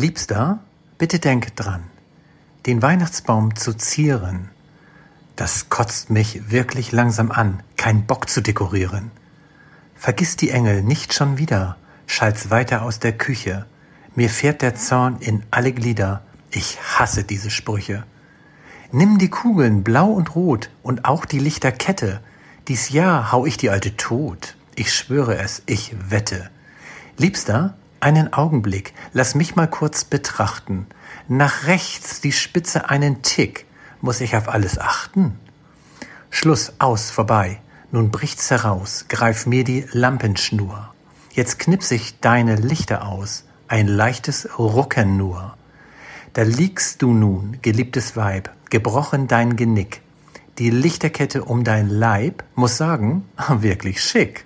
Liebster, bitte denk dran, den Weihnachtsbaum zu zieren. Das kotzt mich wirklich langsam an, kein Bock zu dekorieren. Vergiss die Engel nicht schon wieder, schallt's weiter aus der Küche. Mir fährt der Zorn in alle Glieder, ich hasse diese Sprüche. Nimm die Kugeln blau und rot und auch die Lichterkette. Dies Jahr hau ich die alte tot. Ich schwöre es, ich wette. Liebster, einen Augenblick, lass mich mal kurz betrachten. Nach rechts die Spitze einen Tick. Muss ich auf alles achten? Schluss, aus, vorbei. Nun bricht's heraus, greif mir die Lampenschnur. Jetzt knips ich deine Lichter aus, ein leichtes Rucken nur. Da liegst du nun, geliebtes Weib, gebrochen dein Genick. Die Lichterkette um dein Leib, muss sagen, wirklich schick.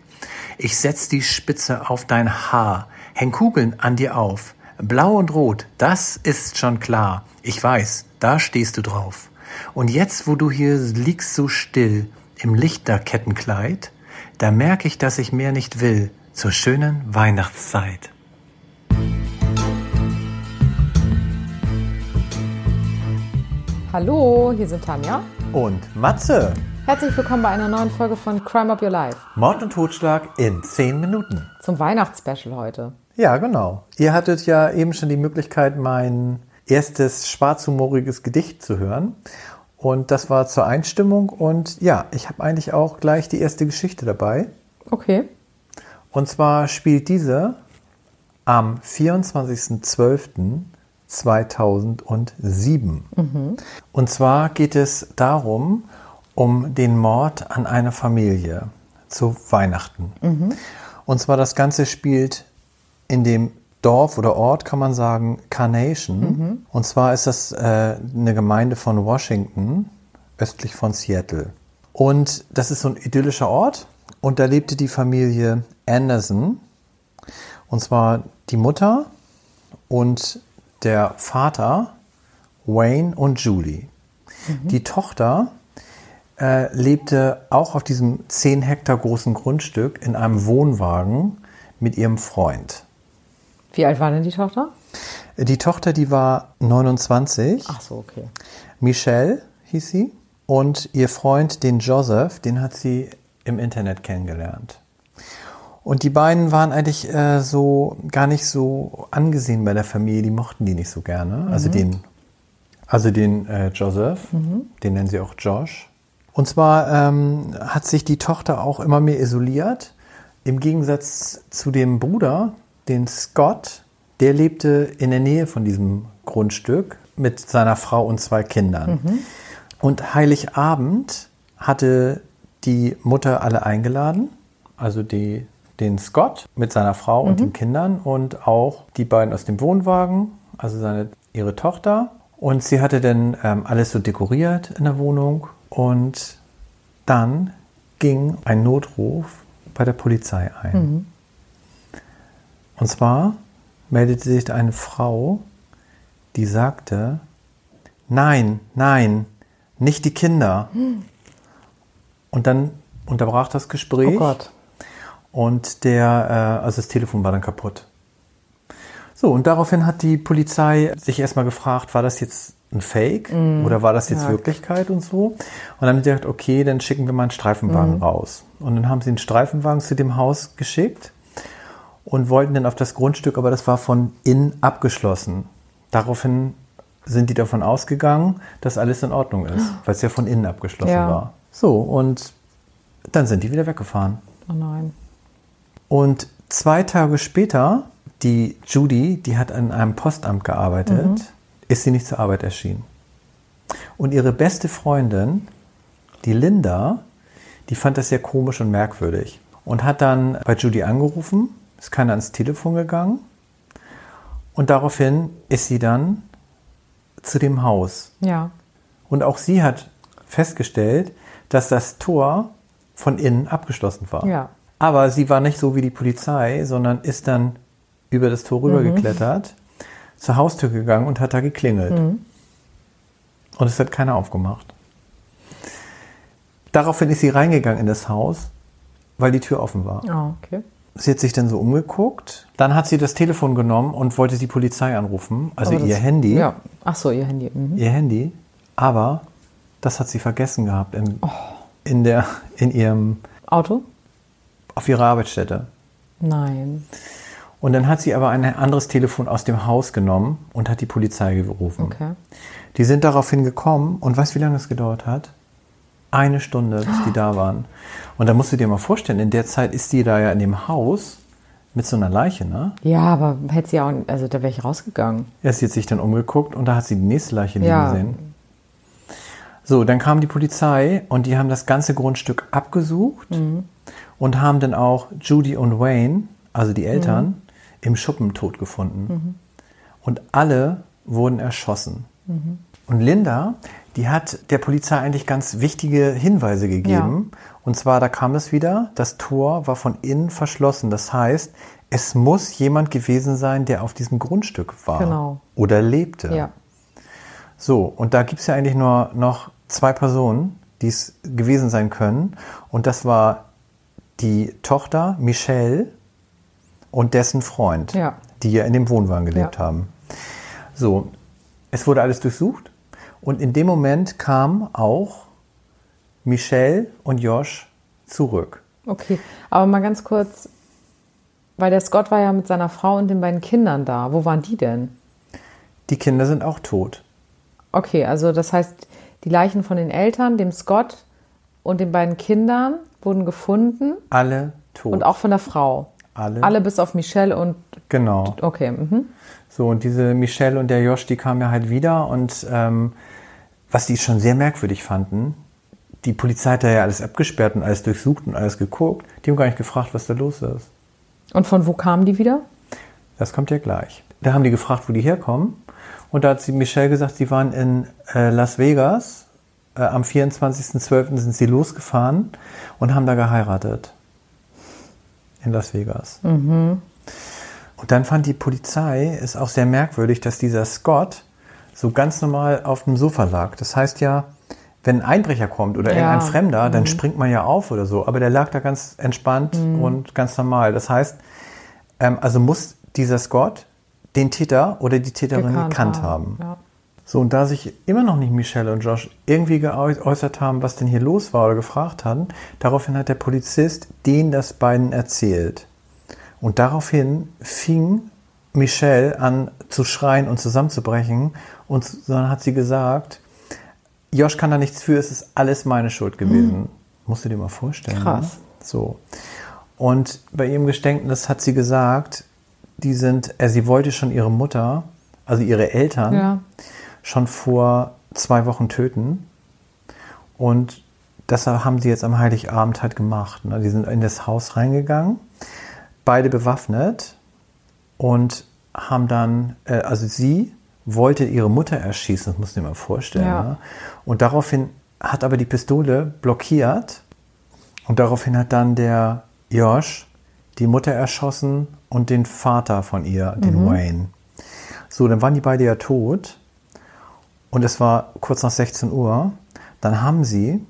Ich setz die Spitze auf dein Haar, häng Kugeln an dir auf. Blau und Rot, das ist schon klar. Ich weiß, da stehst du drauf. Und jetzt, wo du hier liegst so still im Lichterkettenkleid, da merk ich, dass ich mehr nicht will zur schönen Weihnachtszeit. Hallo, hier sind Tanja. Und Matze. Herzlich willkommen bei einer neuen Folge von Crime Up Your Life. Mord und Totschlag in 10 Minuten. Zum Weihnachtsspecial heute. Ja, genau. Ihr hattet ja eben schon die Möglichkeit, mein erstes schwarzhumoriges Gedicht zu hören. Und das war zur Einstimmung. Und ja, ich habe eigentlich auch gleich die erste Geschichte dabei. Okay. Und zwar spielt diese am 24.12.2007. Mhm. Und zwar geht es darum, um den Mord an einer Familie zu Weihnachten. Mhm. Und zwar das Ganze spielt in dem Dorf oder Ort, kann man sagen, Carnation. Mhm. Und zwar ist das äh, eine Gemeinde von Washington, östlich von Seattle. Und das ist so ein idyllischer Ort. Und da lebte die Familie Anderson. Und zwar die Mutter und der Vater, Wayne und Julie. Mhm. Die Tochter äh, lebte auch auf diesem 10 Hektar großen Grundstück in einem Wohnwagen mit ihrem Freund. Wie alt war denn die Tochter? Die Tochter, die war 29. Ach so, okay. Michelle hieß sie. Und ihr Freund, den Joseph, den hat sie im Internet kennengelernt. Und die beiden waren eigentlich äh, so gar nicht so angesehen bei der Familie, die mochten die nicht so gerne. Also mhm. den, also den äh, Joseph, mhm. den nennen sie auch Josh. Und zwar ähm, hat sich die Tochter auch immer mehr isoliert. Im Gegensatz zu dem Bruder, den Scott, der lebte in der Nähe von diesem Grundstück mit seiner Frau und zwei Kindern. Mhm. Und Heiligabend hatte die Mutter alle eingeladen, also die, den Scott mit seiner Frau und mhm. den Kindern und auch die beiden aus dem Wohnwagen, also seine, ihre Tochter. Und sie hatte dann ähm, alles so dekoriert in der Wohnung und dann ging ein Notruf bei der Polizei ein. Mhm. Und zwar meldete sich eine Frau, die sagte, nein, nein, nicht die Kinder. Mhm. Und dann unterbrach das Gespräch. Oh Gott. Und der, äh, also das Telefon war dann kaputt. So, und daraufhin hat die Polizei sich erstmal gefragt, war das jetzt ein Fake mm, oder war das jetzt ja. Wirklichkeit und so? Und dann haben sie gesagt, okay, dann schicken wir mal einen Streifenwagen mm. raus. Und dann haben sie einen Streifenwagen zu dem Haus geschickt und wollten dann auf das Grundstück, aber das war von innen abgeschlossen. Daraufhin sind die davon ausgegangen, dass alles in Ordnung ist, weil es ja von innen abgeschlossen ja. war. So, und dann sind die wieder weggefahren. Oh nein. Und zwei Tage später, die Judy, die hat an einem Postamt gearbeitet, mhm. ist sie nicht zur Arbeit erschienen. Und ihre beste Freundin, die Linda, die fand das sehr komisch und merkwürdig und hat dann bei Judy angerufen, ist keiner ans Telefon gegangen und daraufhin ist sie dann zu dem Haus. Ja. Und auch sie hat festgestellt, dass das Tor von innen abgeschlossen war. Ja. Aber sie war nicht so wie die Polizei, sondern ist dann über das Tor rübergeklettert, mhm. zur Haustür gegangen und hat da geklingelt. Mhm. Und es hat keiner aufgemacht. Daraufhin ist sie reingegangen in das Haus, weil die Tür offen war. Oh, okay. Sie hat sich dann so umgeguckt. Dann hat sie das Telefon genommen und wollte die Polizei anrufen. Also das- ihr Handy. Ja. Ach so, ihr Handy. Mhm. Ihr Handy. Aber das hat sie vergessen gehabt im, Oh. in, der, in ihrem, Auto? auf ihrer Arbeitsstätte. Nein. Und dann hat sie aber ein anderes Telefon aus dem Haus genommen und hat die Polizei gerufen. Okay. Die sind daraufhin gekommen und weißt du, wie lange es gedauert hat? Eine Stunde, bis die da waren. Und da musst du dir mal vorstellen, in der Zeit ist die da ja in dem Haus mit so einer Leiche, ne? Ja, aber hätte sie auch, also da wäre ich rausgegangen. Er hat sich dann umgeguckt und da hat sie die nächste Leiche liegen Ja. gesehen. So, dann kam die Polizei und die haben das ganze Grundstück abgesucht und haben dann auch Judy und Wayne, also die Eltern, im Schuppen tot gefunden. Und alle wurden erschossen. Und Linda, die hat der Polizei eigentlich ganz wichtige Hinweise gegeben. Und zwar, da kam es wieder, das Tor war von innen verschlossen. Das heißt, es muss jemand gewesen sein, der auf diesem Grundstück war Genau. oder lebte. Ja. So, und da gibt es ja eigentlich nur noch zwei Personen, die es gewesen sein können. Und das war die Tochter Michelle und dessen Freund, Ja. die ja in dem Wohnwagen gelebt Ja. haben. So, es wurde alles durchsucht. Und in dem Moment kamen auch Michelle und Josh zurück. Okay. Aber mal ganz kurz, weil der Scott war ja mit seiner Frau und den beiden Kindern da. Wo waren die denn? Die Kinder sind auch tot. Okay, also das heißt, die Leichen von den Eltern, dem Scott und den beiden Kindern wurden gefunden Alle tot. und auch von der Frau. Alle? Alle bis auf Michelle und Genau. okay. Mhm. So, und diese Michelle und der Josh, die kamen ja halt wieder und ähm, was die schon sehr merkwürdig fanden, die Polizei hat da ja alles abgesperrt und alles durchsucht und alles geguckt. Die haben gar nicht gefragt, was da los ist. Und von wo kamen die wieder? Das kommt ja gleich. Da haben die gefragt, wo die herkommen. Und da hat sie Michelle gesagt, sie waren in äh, Las Vegas. Äh, am 24.12. sind sie losgefahren und haben da geheiratet. In Las Vegas. Und dann fand die Polizei es auch sehr merkwürdig, dass dieser Scott so ganz normal auf dem Sofa lag. Das heißt ja, wenn ein Einbrecher kommt oder Ja. irgendein Fremder, dann springt man ja auf oder so. Aber der lag da ganz entspannt und ganz normal. Das heißt, ähm, also muss dieser Scott den Täter oder die Täterin gekannt haben. Ja. So, und da sich immer noch nicht Michelle und Josh irgendwie geäußert haben, was denn hier los war oder gefragt hatten, daraufhin hat der Polizist denen das beiden erzählt. Und daraufhin fing Michelle an zu schreien und zusammenzubrechen. Und dann hat sie gesagt, Josh kann da nichts für, es ist alles meine Schuld gewesen. Musst du dir mal vorstellen. Krass. Ne? So. Und bei ihrem Geständnis hat sie gesagt, die sind, äh, sie wollte schon ihre Mutter, also ihre Eltern, Ja. schon vor zwei Wochen töten. Und das haben sie jetzt am Heiligabend halt gemacht. Ne? Die sind in das Haus reingegangen, beide bewaffnet und haben dann, äh, also sie wollte ihre Mutter erschießen, das musst du dir mal vorstellen. Ja. Ne? Und daraufhin hat aber die Pistole blockiert und daraufhin hat dann der Josh die Mutter erschossen und den Vater von ihr, den Wayne. So, dann waren die beide ja tot und es war kurz nach 16 Uhr. Dann haben sie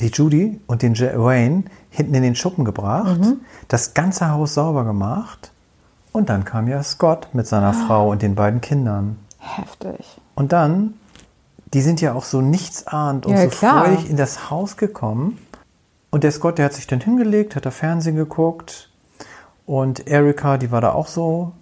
die Judy und den Wayne hinten in den Schuppen gebracht, das ganze Haus sauber gemacht und dann kam ja Scott mit seiner Frau und den beiden Kindern. Heftig. Und dann, die sind ja auch so nichtsahnd und Ja, so klar. freudig in das Haus gekommen. Und der Scott, der hat sich dann hingelegt, hat da Fernsehen geguckt. Und Erika, die war da auch so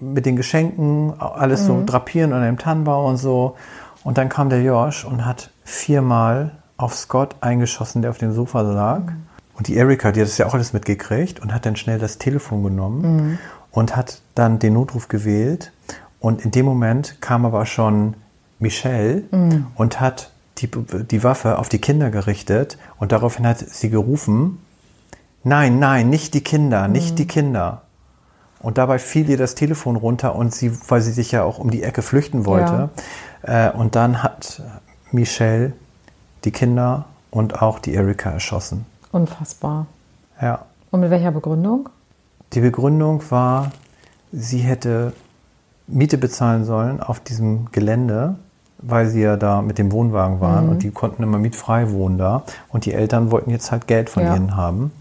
mit den Geschenken, alles Mhm. so drapieren an einem Tannenbaum und so. Und dann kam der Josh und hat viermal auf Scott eingeschossen, der auf dem Sofa lag. Mhm. Und die Erika, die hat das ja auch alles mitgekriegt und hat dann schnell das Telefon genommen Mhm. und hat dann den Notruf gewählt. Und in dem Moment kam aber schon Michelle Mhm. und hat die, die Waffe auf die Kinder gerichtet. Und daraufhin hat sie gerufen, nein, nein, nicht die Kinder, nicht die Kinder. Und dabei fiel ihr das Telefon runter und sie, weil sie sich ja auch um die Ecke flüchten wollte. Äh, und dann hat Michelle die Kinder und auch die Erika erschossen. Unfassbar. Ja. Und mit welcher Begründung? Die Begründung war, sie hätte Miete bezahlen sollen auf diesem Gelände, weil sie ja da mit dem Wohnwagen waren Mhm. und die konnten immer mietfrei wohnen da. Und die Eltern wollten jetzt halt Geld von Ja. ihnen haben.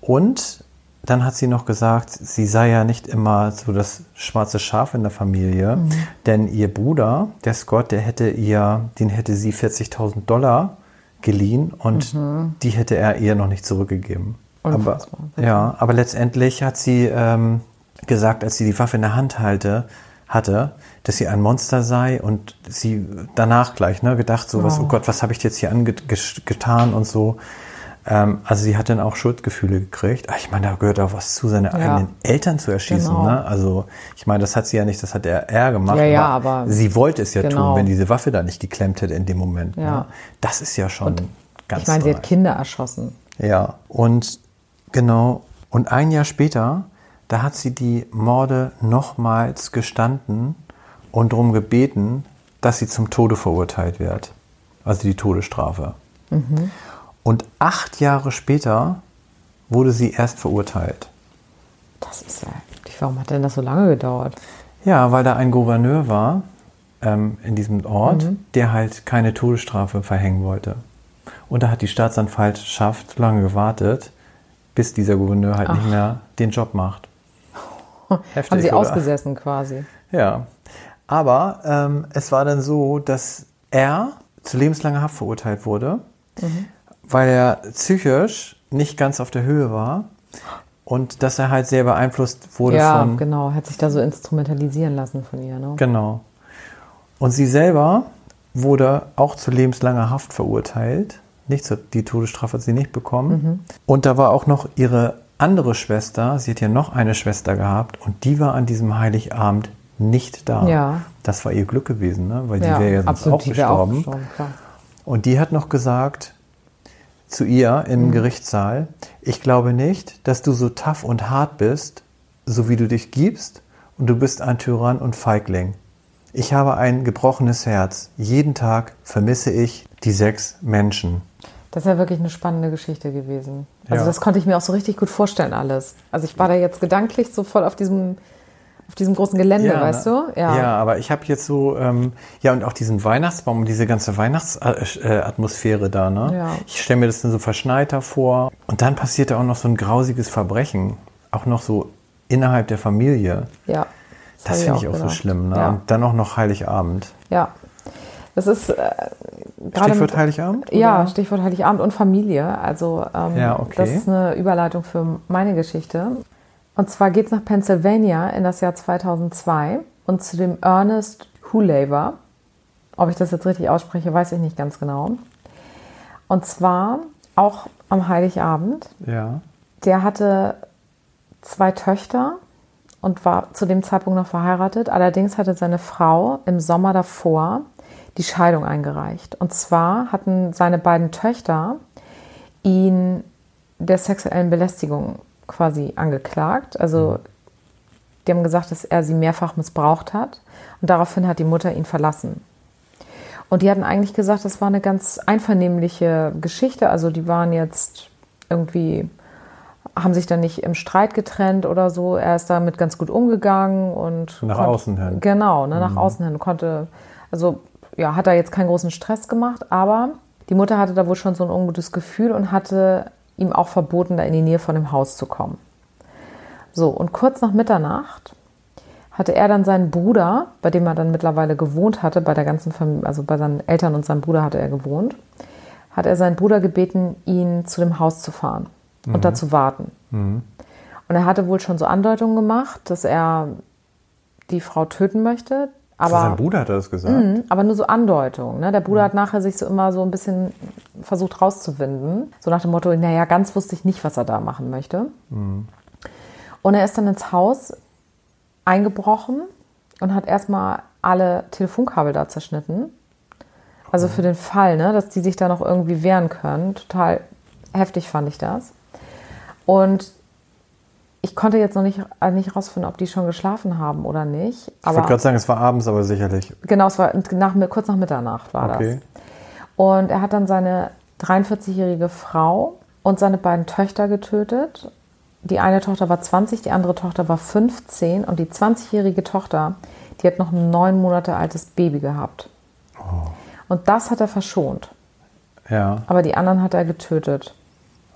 Und dann hat sie noch gesagt, sie sei ja nicht immer so das schwarze Schaf in der Familie, mhm. denn ihr Bruder, der Scott, der hätte ihr, den hätte sie 40.000 Dollar geliehen und mhm. die hätte er ihr noch nicht zurückgegeben. Aber, ja, aber letztendlich hat sie ähm, gesagt, als sie die Waffe in der Hand halte, hatte, dass sie ein Monster sei und sie danach gleich ne, gedacht, so was, oh Gott, was habe ich jetzt hier angetan und so. Ähm, also sie hat dann auch Schuldgefühle gekriegt. Ach, ich meine, da gehört auch was zu, seine ja. eigenen Eltern zu erschießen. Genau. Ne? Also ich meine, das hat sie ja nicht, das hat er, er gemacht. Ja, ja, aber, aber sie wollte es ja genau. tun, wenn diese Waffe da nicht geklemmt hätte in dem Moment. Ne? Ja. Ne? Das ist ja schon und ganz Ich meine, sie hat Kinder erschossen. Ja, und genau. Und ein Jahr später, da hat sie die Morde nochmals gestanden und darum gebeten, dass sie zum Tode verurteilt wird. Also die Todesstrafe. Mhm. Und acht Jahre später wurde sie erst verurteilt. Das ist ja. Warum hat denn das so lange gedauert? Ja, weil da ein Gouverneur war ähm, in diesem Ort, mhm. der halt keine Todesstrafe verhängen wollte. Und da hat die Staatsanwaltschaft lange gewartet, bis dieser Gouverneur halt Ach. nicht mehr den Job macht. Heftig, Haben sie oder? ausgesessen quasi. Ja. Aber ähm, es war dann so, dass er zu lebenslanger Haft verurteilt wurde. Mhm weil er psychisch nicht ganz auf der Höhe war und dass er halt sehr beeinflusst wurde ja, von. Ja, genau, hat sich da so instrumentalisieren lassen von ihr. Ne? Genau. Und sie selber wurde auch zu lebenslanger Haft verurteilt. Nicht die Todesstrafe hat sie nicht bekommen. Mhm. Und da war auch noch ihre andere Schwester. Sie hat ja noch eine Schwester gehabt und die war an diesem Heiligabend nicht da. Ja. Das war ihr Glück gewesen, ne? weil die ja, wäre ja sonst absolut, auch gestorben. Auch gestorben und die hat noch gesagt, zu ihr im mhm. Gerichtssaal, ich glaube nicht, dass du so tough und hart bist, so wie du dich gibst, und du bist ein Tyrann und Feigling. Ich habe ein gebrochenes Herz. Jeden Tag vermisse ich die sechs Menschen. Das ist ja wirklich eine spannende Geschichte gewesen. Also ja. das konnte ich mir auch so richtig gut vorstellen alles. Also ich war da jetzt gedanklich so voll auf diesem auf diesem großen Gelände, ja, weißt du? Ja, ja aber ich habe jetzt so, ähm, ja, und auch diesen Weihnachtsbaum und diese ganze Weihnachtsatmosphäre da, ne? Ja. Ich stelle mir das dann so verschneiter vor. Und dann passiert da auch noch so ein grausiges Verbrechen. Auch noch so innerhalb der Familie. Ja. Das, das finde ich auch, auch so schlimm, ne? Ja. Und dann auch noch Heiligabend. Ja. Das ist äh, gerade. Stichwort mit, Heiligabend? Oder? Ja, Stichwort Heiligabend und Familie. Also ähm, ja, okay. das ist eine Überleitung für meine Geschichte. Und zwar geht es nach Pennsylvania in das Jahr 2002 und zu dem Ernest Hulaver. Ob ich das jetzt richtig ausspreche, weiß ich nicht ganz genau. Und zwar auch am Heiligabend. Ja. Der hatte zwei Töchter und war zu dem Zeitpunkt noch verheiratet. Allerdings hatte seine Frau im Sommer davor die Scheidung eingereicht. Und zwar hatten seine beiden Töchter ihn der sexuellen Belästigung quasi angeklagt. Also die haben gesagt, dass er sie mehrfach missbraucht hat und daraufhin hat die Mutter ihn verlassen. Und die hatten eigentlich gesagt, das war eine ganz einvernehmliche Geschichte. Also die waren jetzt irgendwie, haben sich dann nicht im Streit getrennt oder so. Er ist damit ganz gut umgegangen und. Nach konnte, außen hin. Genau, ne, nach mhm. außen hin. Konnte, also ja, hat er jetzt keinen großen Stress gemacht, aber die Mutter hatte da wohl schon so ein ungutes Gefühl und hatte ihm auch verboten, da in die Nähe von dem Haus zu kommen. So, und kurz nach Mitternacht hatte er dann seinen Bruder, bei dem er dann mittlerweile gewohnt hatte, bei der ganzen Familie, also bei seinen Eltern und seinem Bruder hatte er gewohnt, hat er seinen Bruder gebeten, ihn zu dem Haus zu fahren mhm. und da zu warten. Mhm. Und er hatte wohl schon so Andeutungen gemacht, dass er die Frau töten möchte. Aber, sein Bruder hat das gesagt. Mh, aber nur so Andeutungen. Ne? Der Bruder mhm. hat nachher sich so immer so ein bisschen versucht rauszuwinden. So nach dem Motto, naja, ganz wusste ich nicht, was er da machen möchte. Mhm. Und er ist dann ins Haus eingebrochen und hat erstmal alle Telefonkabel da zerschnitten. Also für den Fall, ne, dass die sich da noch irgendwie wehren können. Total heftig fand ich das. Und ich konnte jetzt noch nicht, also nicht rausfinden, ob die schon geschlafen haben oder nicht. ich wollte gerade sagen, es war abends, aber sicherlich. Genau, es war nach, kurz nach Mitternacht war okay. das. Und er hat dann seine 43-jährige Frau und seine beiden Töchter getötet. Die eine Tochter war 20, die andere Tochter war 15 und die 20-jährige Tochter, die hat noch ein neun Monate altes Baby gehabt. Oh. Und das hat er verschont. Ja. Aber die anderen hat er getötet.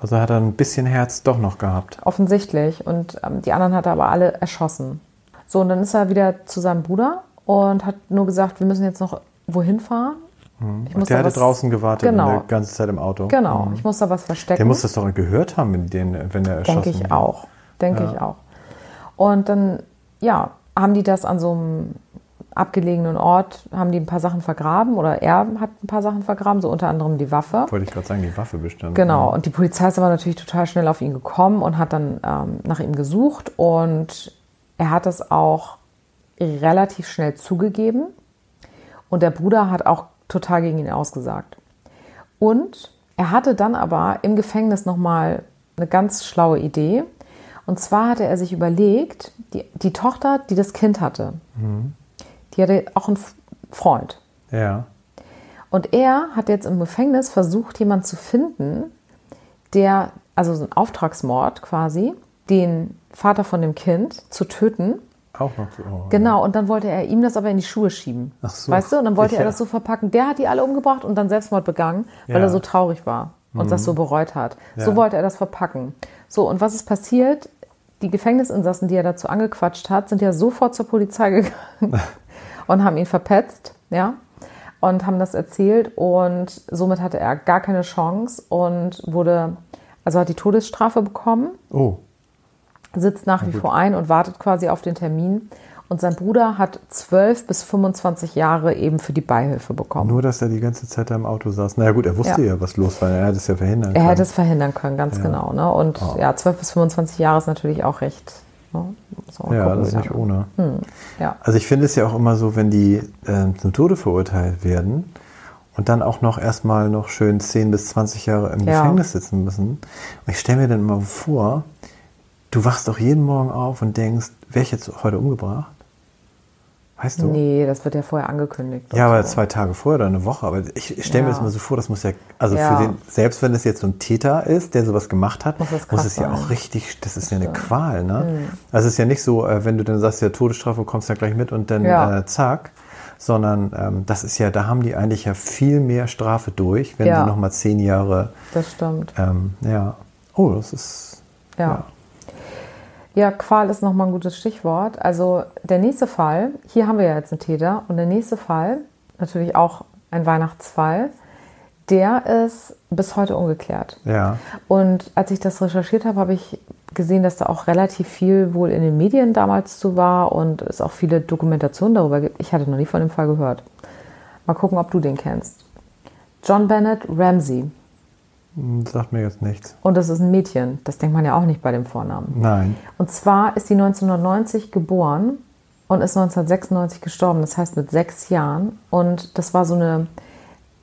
Also hat er ein bisschen Herz doch noch gehabt. Offensichtlich. Und ähm, die anderen hat er aber alle erschossen. So, und dann ist er wieder zu seinem Bruder und hat nur gesagt, wir müssen jetzt noch wohin fahren. Ich muss der hatte draußen gewartet genau. die ganze Zeit im Auto. Genau, mhm. ich muss da was verstecken. Der muss das doch gehört haben, wenn, den, wenn der erschossen Denke ich auch. Denke ja. ich auch. Und dann, ja, haben die das an so einem abgelegenen Ort, haben die ein paar Sachen vergraben oder er hat ein paar Sachen vergraben, so unter anderem die Waffe. Wollte ich gerade sagen, die Waffe bestimmt. Genau, und die Polizei ist aber natürlich total schnell auf ihn gekommen und hat dann ähm, nach ihm gesucht und er hat es auch relativ schnell zugegeben und der Bruder hat auch total gegen ihn ausgesagt. Und er hatte dann aber im Gefängnis nochmal eine ganz schlaue Idee. Und zwar hatte er sich überlegt, die, die Tochter, die das Kind hatte, mhm. Die hatte auch einen Freund. Ja. Und er hat jetzt im Gefängnis versucht, jemanden zu finden, der, also so ein Auftragsmord quasi, den Vater von dem Kind zu töten auch noch so. Oh, genau, und dann wollte er ihm das aber in die Schuhe schieben. Ach so. Weißt du? Und dann wollte ich, er das so verpacken. Der hat die alle umgebracht und dann Selbstmord begangen, weil ja. er so traurig war und mhm. das so bereut hat. Ja. So wollte er das verpacken. So, und was ist passiert? Die Gefängnisinsassen, die er dazu angequatscht hat, sind ja sofort zur Polizei gegangen und haben ihn verpetzt, ja, und haben das erzählt. Und somit hatte er gar keine Chance und wurde, also hat die Todesstrafe bekommen. Oh sitzt nach wie vor ein und wartet quasi auf den Termin. Und sein Bruder hat 12 bis 25 Jahre eben für die Beihilfe bekommen. Nur, dass er die ganze Zeit da im Auto saß. Na ja, gut, er wusste ja, ja was los war. Er hätte es ja verhindern können. Er hätte es verhindern können, ganz ja. genau. Ne? Und oh. ja, 12 bis 25 Jahre ist natürlich auch recht. Ne? ja, das ist nicht ohne. Hm. Ja. Also ich finde es ja auch immer so, wenn die äh, zum Tode verurteilt werden und dann auch noch erstmal noch schön 10 bis 20 Jahre im ja. Gefängnis sitzen müssen. Und ich stelle mir dann immer vor, Du wachst doch jeden Morgen auf und denkst, wäre ich jetzt heute umgebracht? Weißt du? Nee, das wird ja vorher angekündigt. Ja, aber so. zwei Tage vorher oder eine Woche. Aber ich, stelle mir das mal so vor, das muss ja, also ja. für den, selbst wenn es jetzt so ein Täter ist, der sowas gemacht hat, muss, muss es ja auch richtig, das ist ja eine Qual, ne? Mhm. Also es ist ja nicht so, äh, wenn du dann sagst, ja, Todesstrafe, kommst ja gleich mit und dann ja. äh, zack. Sondern ähm, das ist ja, da haben die eigentlich ja viel mehr Strafe durch, wenn ja. sie nochmal zehn Jahre. Das stimmt. Ähm, ja. Oh, das ist. ja. Ja. Qual ist nochmal ein gutes Stichwort. Also der nächste Fall, hier haben wir ja jetzt einen Täter und der nächste Fall, natürlich auch ein Weihnachtsfall, der ist bis heute ungeklärt. Ja. Und als ich das recherchiert habe, habe ich gesehen, dass da auch relativ viel wohl in den Medien damals zu war und es auch viele Dokumentationen darüber gibt. Ich hatte noch nie von dem Fall gehört. Mal gucken, ob du den kennst. John Bennett Ramsey. Hm, sagt mir jetzt nichts. Und das ist ein Mädchen. Das denkt man ja auch nicht bei dem Vornamen. Nein. Und zwar ist sie 1990 geboren und ist 1996 gestorben. Das heißt mit sechs Jahren. Und das war so eine,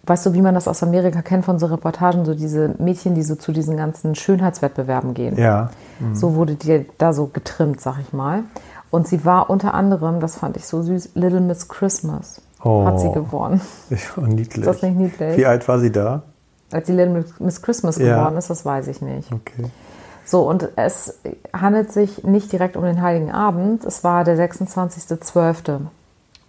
weißt du, wie man das aus Amerika kennt von so Reportagen, so diese Mädchen, die so zu diesen ganzen Schönheitswettbewerben gehen. Ja. Mhm. So wurde die da so getrimmt, sag ich mal. Und sie war unter anderem, das fand ich so süß, Little Miss Christmas. Oh. Hat sie gewonnen. Ich war niedlich. Ist das nicht niedlich? Wie alt war sie da? Als die Little Miss Christmas ja. geworden ist, das weiß ich nicht. Okay. So, und es handelt sich nicht direkt um den Heiligen Abend. Es war der 26.12.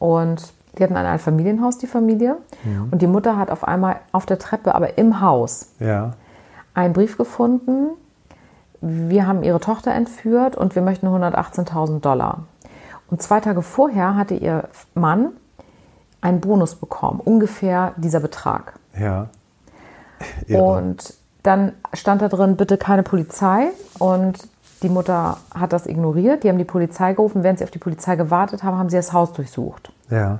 Und die hatten ein Familienhaus, die Familie. Mhm. Und die Mutter hat auf einmal auf der Treppe, aber im Haus, ja. einen Brief gefunden. Wir haben ihre Tochter entführt und wir möchten 118.000 Dollar. Und zwei Tage vorher hatte ihr Mann einen Bonus bekommen, ungefähr dieser Betrag. Ja. Irre. Und dann stand da drin, bitte keine Polizei. Und die Mutter hat das ignoriert. Die haben die Polizei gerufen. Während sie auf die Polizei gewartet haben, haben sie das Haus durchsucht. Ja.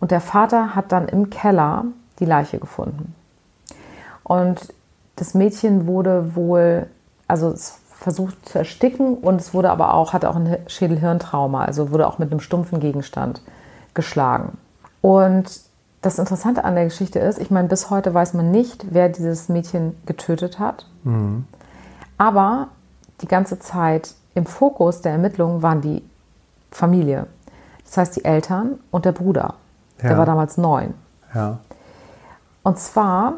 Und der Vater hat dann im Keller die Leiche gefunden. Und das Mädchen wurde wohl, also es versucht zu ersticken und es wurde aber auch, hatte auch ein Schädelhirntrauma, also wurde auch mit einem stumpfen Gegenstand geschlagen. Und das Interessante an der Geschichte ist, ich meine, bis heute weiß man nicht, wer dieses Mädchen getötet hat. Mhm. Aber die ganze Zeit im Fokus der Ermittlungen waren die Familie. Das heißt, die Eltern und der Bruder. Ja. Der war damals neun. Ja. Und zwar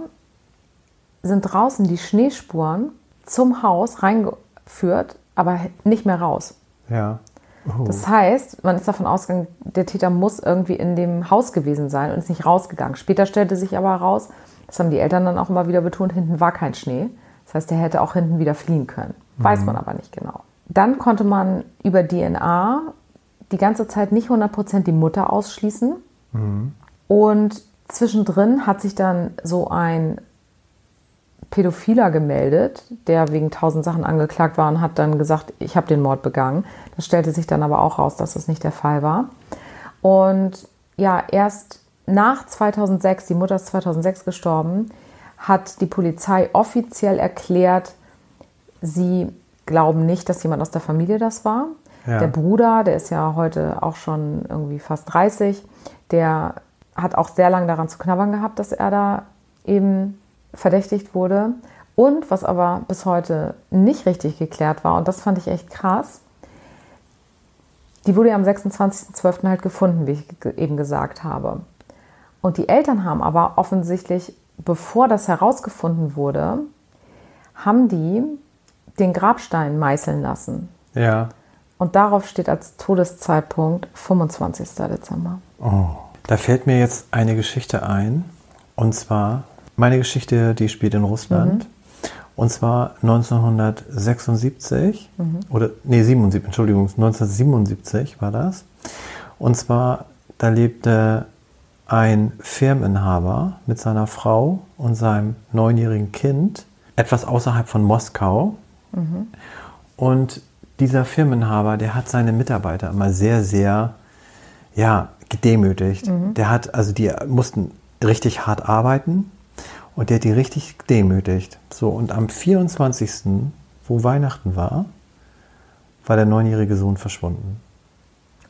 sind draußen die Schneespuren zum Haus reingeführt, aber nicht mehr raus. Ja. Oh. Das heißt, man ist davon ausgegangen, der Täter muss irgendwie in dem Haus gewesen sein und ist nicht rausgegangen. Später stellte sich aber heraus, das haben die Eltern dann auch immer wieder betont, hinten war kein Schnee. Das heißt, er hätte auch hinten wieder fliehen können. Weiß man aber nicht genau. Dann konnte man über DNA die ganze Zeit nicht 100% die Mutter ausschließen. Und zwischendrin hat sich dann so ein Pädophiler gemeldet, der wegen tausend Sachen angeklagt war und hat dann gesagt, ich habe den Mord begangen. Das stellte sich dann aber auch raus, dass das nicht der Fall war. Und ja, erst nach 2006, die Mutter ist 2006 gestorben, hat die Polizei offiziell erklärt, sie glauben nicht, dass jemand aus der Familie das war. Ja. Der Bruder, der ist ja heute auch schon irgendwie fast 30, der hat auch sehr lange daran zu knabbern gehabt, dass er da eben verdächtigt wurde. Und was aber bis heute nicht richtig geklärt war, und das fand ich echt krass, die wurde ja am 26.12. halt gefunden, wie ich eben gesagt habe. Und die Eltern haben aber offensichtlich, bevor das herausgefunden wurde, haben die den Grabstein meißeln lassen. Ja. Und darauf steht als Todeszeitpunkt 25. Dezember. Oh. Da fällt mir jetzt eine Geschichte ein. Und zwar, meine Geschichte, die spielt in Russland. Und zwar 1976 oder nee 77, Entschuldigung, 1977 war das. Und zwar da lebte ein Firmeninhaber mit seiner Frau und seinem neunjährigen Kind etwas außerhalb von Moskau. Und dieser Firmeninhaber, der hat seine Mitarbeiter immer sehr, sehr ja, gedemütigt. Der hat, also die mussten richtig hart arbeiten und der hat die richtig gedemütigt. So, und am 24., wo Weihnachten war, war der neunjährige Sohn verschwunden.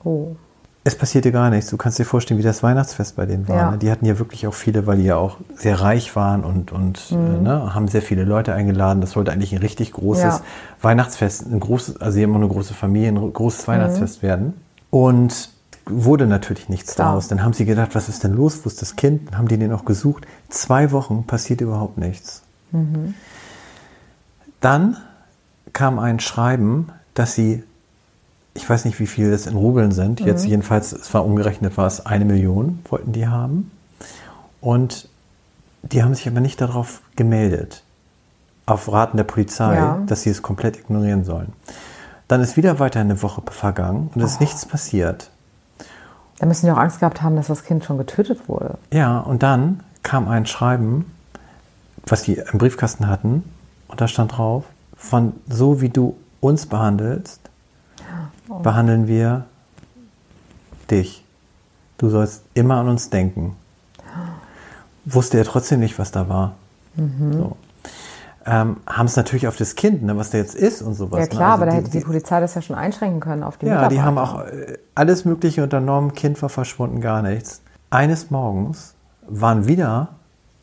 Oh. Es passierte gar nichts. Du kannst dir vorstellen, wie das Weihnachtsfest bei denen war. Ja. ne? Die hatten ja wirklich auch viele, weil die ja auch sehr reich waren und, und äh, ne, haben sehr viele Leute eingeladen. Das sollte eigentlich ein richtig großes Ja. Weihnachtsfest, ein großes, also immer eine große Familie, ein großes Weihnachtsfest werden. Und wurde natürlich nichts Klar. daraus. Dann haben sie gedacht, was ist denn los? Wo ist das Kind? Dann haben die den auch gesucht. Zwei Wochen passiert überhaupt nichts. Dann kam ein Schreiben, dass sie, ich weiß nicht, wie viel das in Rubeln sind, jetzt jedenfalls, es war umgerechnet, war es eine Million, wollten die haben. Und die haben sich aber nicht darauf gemeldet, auf Raten der Polizei, Ja. dass sie es komplett ignorieren sollen. Dann ist wieder weiter eine Woche vergangen und es ist nichts passiert. Da müssen die auch Angst gehabt haben, dass das Kind schon getötet wurde. Ja, und dann kam ein Schreiben, was die im Briefkasten hatten, und da stand drauf, von so wie du uns behandelst, behandeln wir dich. Du sollst immer an uns denken. Wusste er trotzdem nicht, was da war. So. Ähm, haben es natürlich auf das Kind, ne, was da jetzt ist und sowas. ja ne? klar, Also aber da hätte die die- Polizei das ja schon einschränken können auf die ja, die haben auch äh, alles Mögliche unternommen. Kind war verschwunden, gar nichts. Eines Morgens waren wieder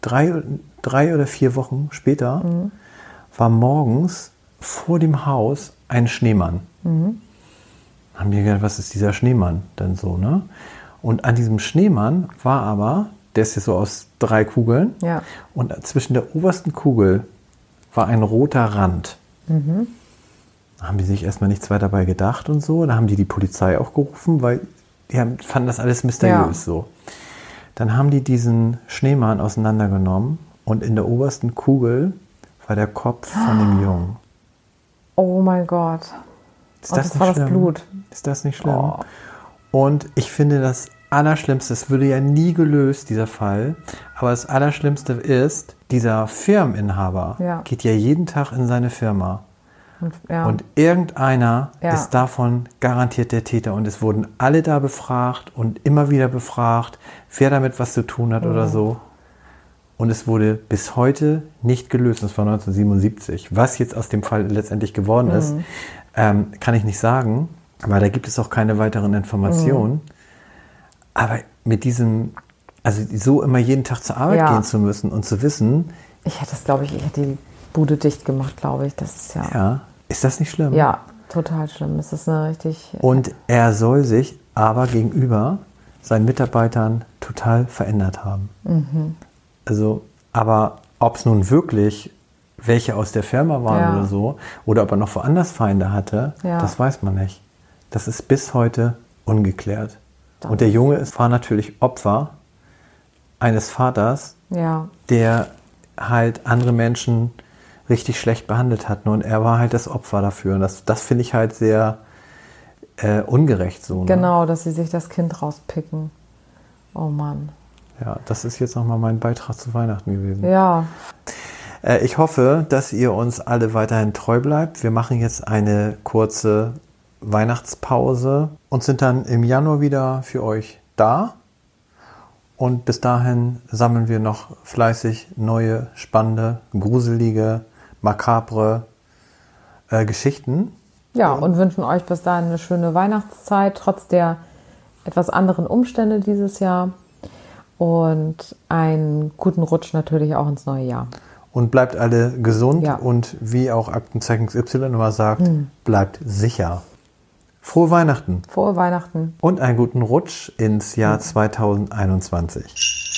drei, drei oder vier Wochen später, war morgens vor dem Haus ein Schneemann. Haben wir gedacht, was ist dieser Schneemann denn so, ne? Und an diesem Schneemann war aber, der ist ja so aus drei Kugeln, Ja. und zwischen der obersten Kugel war ein roter Rand. Da haben die sich erstmal nichts weiter dabei gedacht und so. Da haben die die Polizei auch gerufen, weil die haben, fanden das alles mysteriös Ja. so. Dann haben die diesen Schneemann auseinandergenommen und in der obersten Kugel war der Kopf von dem Jungen. Oh mein Gott. Ist Und das war das Blut. Ist das nicht schlimm? Oh. Und ich finde das Allerschlimmste, es würde ja nie gelöst, dieser Fall, aber das Allerschlimmste ist, dieser Firmeninhaber Ja. geht ja jeden Tag in seine Firma. Und, ja. Und irgendeiner Ja. ist davon garantiert der Täter. Und es wurden alle da befragt und immer wieder befragt, wer damit was zu tun hat oder so. Und es wurde bis heute nicht gelöst. Das war 1977. Was jetzt aus dem Fall letztendlich geworden ist, ähm, kann ich nicht sagen. Aber da gibt es auch keine weiteren Informationen. Aber mit diesem, also so immer jeden Tag zur Arbeit Ja. gehen zu müssen und zu wissen, ich hätte das, glaube ich, ich hätte die Bude dicht gemacht, glaube ich. Das ist ja. Ja, ja, ist das nicht schlimm? total schlimm. Das ist eine richtig. Und er soll sich aber gegenüber seinen Mitarbeitern total verändert haben. Also, aber ob es nun wirklich welche aus der Firma waren Ja. oder so, oder ob er noch woanders Feinde hatte, Ja. das weiß man nicht. Das ist bis heute ungeklärt. Das Und der Junge ist, war natürlich Opfer eines Vaters, Ja. der halt andere Menschen richtig schlecht behandelt hatten und er war halt das Opfer dafür. Und das, das finde ich halt sehr äh, ungerecht so. Ne? Genau, dass sie sich das Kind rauspicken. Oh Mann. Ja, das ist jetzt nochmal mein Beitrag zu Weihnachten gewesen. Ja. Äh, ich hoffe, dass ihr uns alle weiterhin treu bleibt. Wir machen jetzt eine kurze Weihnachtspause und sind dann im Januar wieder für euch da. Und bis dahin sammeln wir noch fleißig neue, spannende, gruselige, makabre äh, Geschichten. Ja, und wünschen euch bis dahin eine schöne Weihnachtszeit, trotz der etwas anderen Umstände dieses Jahr. Und einen guten Rutsch natürlich auch ins neue Jahr. Und bleibt alle gesund Ja. und wie auch Aktenzeichen Y immer sagt, bleibt sicher. Frohe Weihnachten Frohe Weihnachten. und einen guten Rutsch ins Jahr 2021.